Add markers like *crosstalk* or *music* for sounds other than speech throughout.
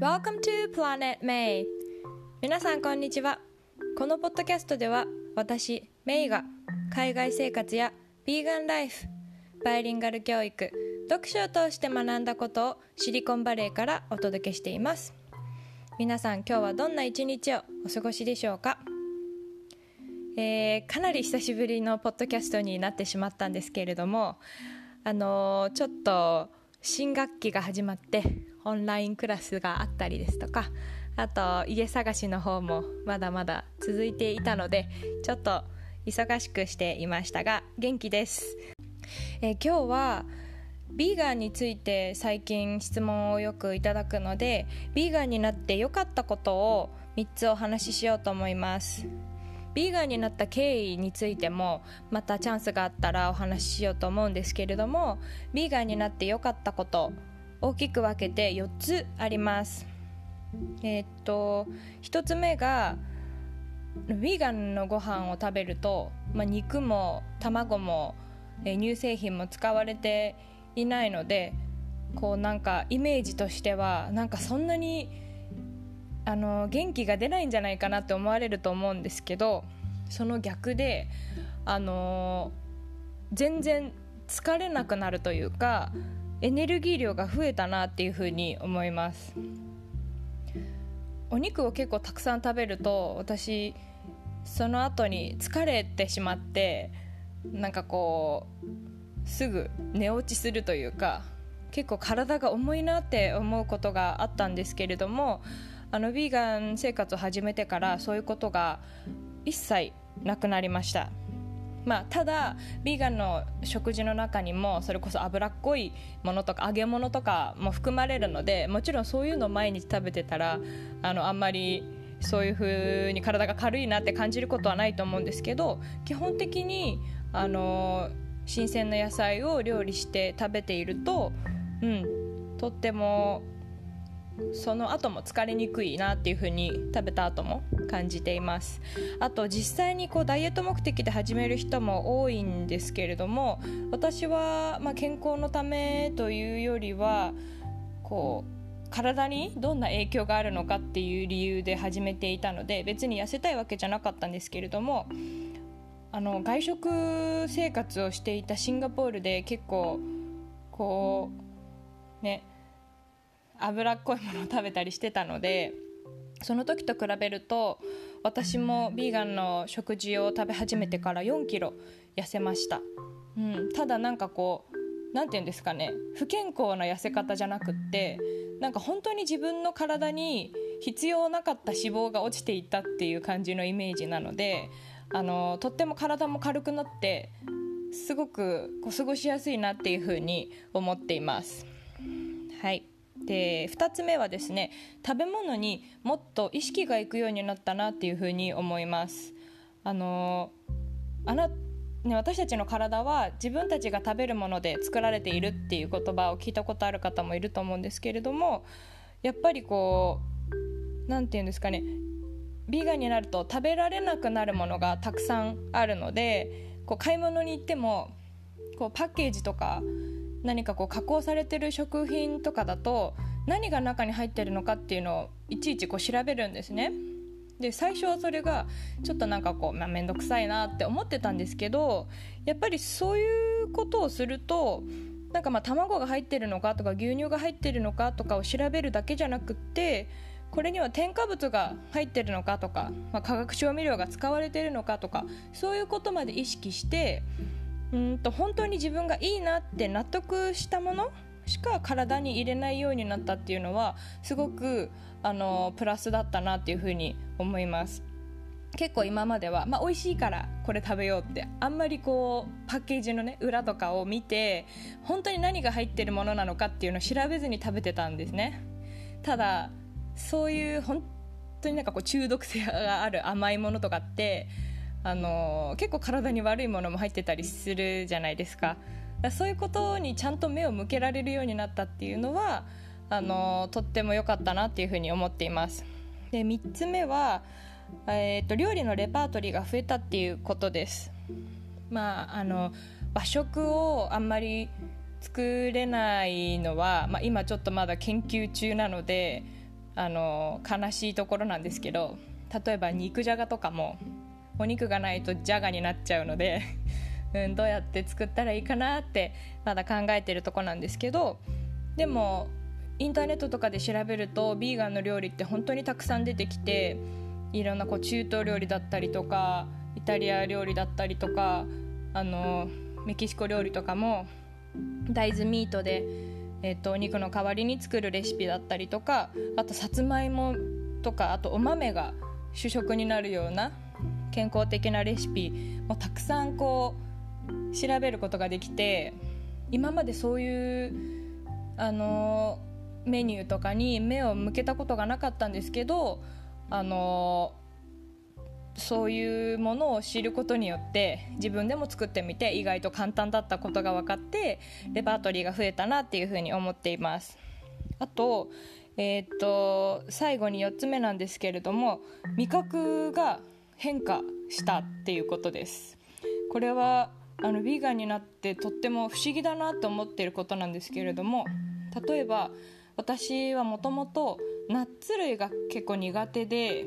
Welcome to Planet May. 皆さんこんにちは。このポッドキャストでは私メイが海外生活やビーガンライフバイリンガル教育読書を通して学んだことをシリコンバレーからお届けしています。皆さん今日はどんな一日をお過ごしでしょうか？えー、かなり久しぶりのポッドキャストになってしまったんですけれどもあのー、ちょっと新学期が始まってオンラインクラスがあったりですとかあと家探しの方もまだまだ続いていたのでちょっと忙しくしていましたが元気です、えー、今日はビーガンについて最近質問をよくいただくのでビーガンになって良かったことを3つお話ししようと思います。ビーガンになった経緯についてもまたチャンスがあったらお話ししようと思うんですけれどもビーガンになって良かったこと大きく分けて4つあります。えー、っと1つ目がヴィーガンのご飯を食べると、まあ、肉も卵も、え乳製品も使われていないのでこうなんかイメージとしてはなんかそんなにあの元気が出ないんじゃないかなって思われると思うんですけどその逆であの全然疲れなくなるというかエネルギー量が増えたなっていうふうに思います。お肉を結構たくさん食べると私その後に疲れてしまってなんかこうすぐ寝落ちするというか結構体が重いなって思うことがあったんですけれどもあのヴィーガン生活を始めてからそういうことが一切なくなりました。まあ、ただヴィーガンの食事の中にもそれこそ脂っこいものとか揚げ物とかも含まれるのでもちろんそういうのを毎日食べてたらあのあんまりそういう風に体が軽いなって感じることはないと思うんですけど基本的にあの新鮮な野菜を料理して食べていると、うん、とってもその後も疲れにくいなっていう風に食べた後も感じています。あと実際にこうダイエット目的で始める人も多いんですけれども私はま健康のためというよりはこう体にどんな影響があるのかっていう理由で始めていたので別に痩せたいわけじゃなかったんですけれどもあの外食生活をしていたシンガポールで結構こうね脂っこいものを食べたりしてたのでその時と比べると私もビーガンの食事を食べ始めてから4キロ痩せました、うん、ただなんかこう何て言うんですかね。不健康な痩せ方じゃなくってなんか本当に自分の体に必要なかった脂肪が落ちていったっていう感じのイメージなのであのとっても体も軽くなってすごくこう過ごしやすいなっていうふうに思っています。はい。で2つ目はですね食べ物にもっと意識がいくようになったなっていうふうに思います。あのあなね、私たちの体は自分たちが食べるもので作られているっていう言葉を聞いたことある方もいると思うんですけれどもやっぱりこう何て言うんですかねビーガンになると食べられなくなるものがたくさんあるのでこう買い物に行ってもこうパッケージとか何かこう加工されてる食品とかだと何が中に入ってるのかっていうのをいちいちこう調べるんですね。で最初はそれがちょっとなんかこう、まあ、面倒くさいなって思ってたんですけどやっぱりそういうことをするとなんかまあ卵が入ってるのかとか牛乳が入ってるのかとかを調べるだけじゃなくってこれには添加物が入ってるのかとか、まあ、化学調味料が使われてるのかとかそういうことまで意識してうんと本当に自分がいいなって納得したものしか体に入れないようになったっていうのはすごくあのプラスだったなっていうふうに思います。結構今までは、まあ、美味しいからこれ食べようってあんまりこうパッケージのね裏とかを見て本当に何が入ってるものなのかっていうのを調べずに食べてたんですね。ただそういう本当になんかこう中毒性がある甘いものとかってあの結構体に悪いものも入ってたりするじゃないですか。だそういうことにちゃんと目を向けられるようになったっていうのはあのとっても良かったなっていうふうに思っています。で3つ目は、えーと、料理のレパートリーが増えたっていうことです。まああの和食をあんまり作れないのは、まあ、今ちょっとまだ研究中なのであの悲しいところなんですけど例えば肉じゃがとかもお肉がないとじゃがになっちゃうので *laughs* うん、どうやって作ったらいいかなってまだ考えてるとこなんですけどでもインターネットとかで調べるとビーガンの料理って本当にたくさん出てきていろんなこう中東料理だったりとかイタリア料理だったりとかあのメキシコ料理とかも大豆ミートで、えーと、お肉の代わりに作るレシピだったりとかあとさつまいもとかあとお豆が主食になるような健康的なレシピもたくさんこう調べることができて今までそういうあのメニューとかに目を向けたことがなかったんですけどあのそういうものを知ることによって自分でも作ってみて意外と簡単だったことが分かってレパートリーが増えたなっていうふうに思っています。あと,、えー、っと最後に4つ目なんですけれども味覚が変化したっていうことです。これはあのヴィーガンになってとっても不思議だなと思っていることなんですけれども例えば私はもともとナッツ類が結構苦手で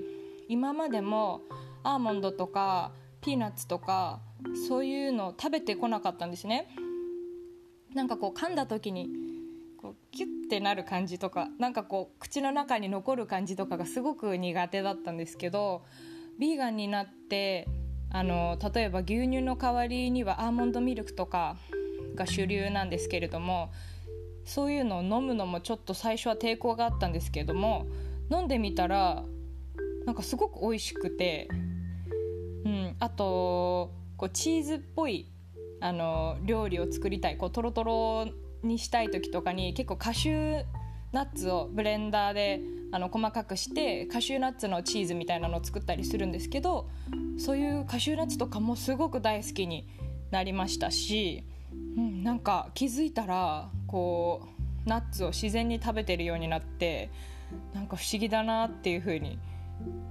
今までもアーモンドとかピーナッツとかそういうのを食べてこなかったんですね。なんかこう噛んだ時にこうキュッてなる感じとかなんかこう口の中に残る感じとかがすごく苦手だったんですけどビーガンになってあの例えば牛乳の代わりにはアーモンドミルクとかが主流なんですけれどもそういうのを飲むのもちょっと最初は抵抗があったんですけれども飲んでみたらなんかすごく美味しくてうん、あとこうチーズっぽいあの料理を作りたいこうトロトロにしたい時とかに結構カシューナッツをブレンダーであの細かくしてカシューナッツのチーズみたいなのを作ったりするんですけどそういうカシューナッツとかもすごく大好きになりましたし、うん、なんか気づいたらこうナッツを自然に食べてるようになってなんか不思議だなっていうふうに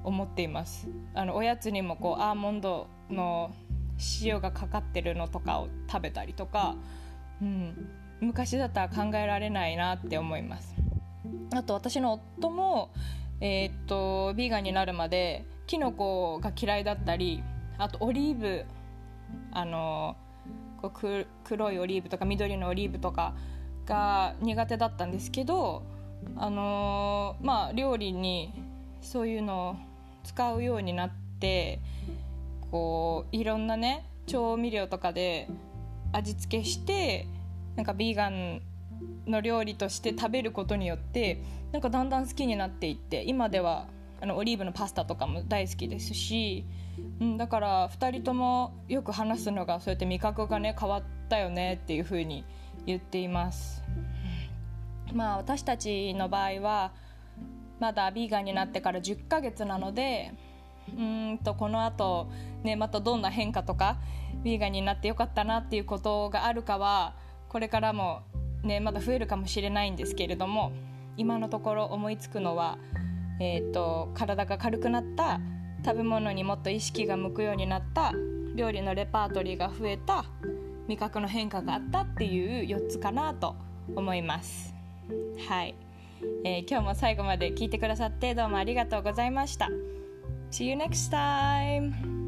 思っています。あのおやつにもこうアーモンドの塩がかかってるのとかを食べたりとか、うん、昔だったら考えられないなって思います。あと私の夫もえー、っとビーガンになるまでキノコが嫌いだったりあとオリーブあのこう黒いオリーブとか緑のオリーブとかが苦手だったんですけどあのまあ料理にそういうのを使うようになってこういろんなね調味料とかで味付けしてなんかビーガンの料理として食べることによってなんかだんだん好きになっていって今ではあのオリーブのパスタとかも大好きですし、うん、だから2人ともよく話すのがそうやって味覚がね変わったよねっていうふうに言っています。まあ私たちの場合はまだビーガンになってから10ヶ月なのでうんとこのあと、ね、またどんな変化とかビーガンになってよかったなっていうことがあるかはこれからも、ね、まだ増えるかもしれないんですけれども今のところ思いつくのは、えーと、体が軽くなった食べ物にもっと意識が向くようになった料理のレパートリーが増えた味覚の変化があったっていう4つかなと思います。はいえー、今日も最後まで聞いてくださってどうもありがとうございました。See you next time!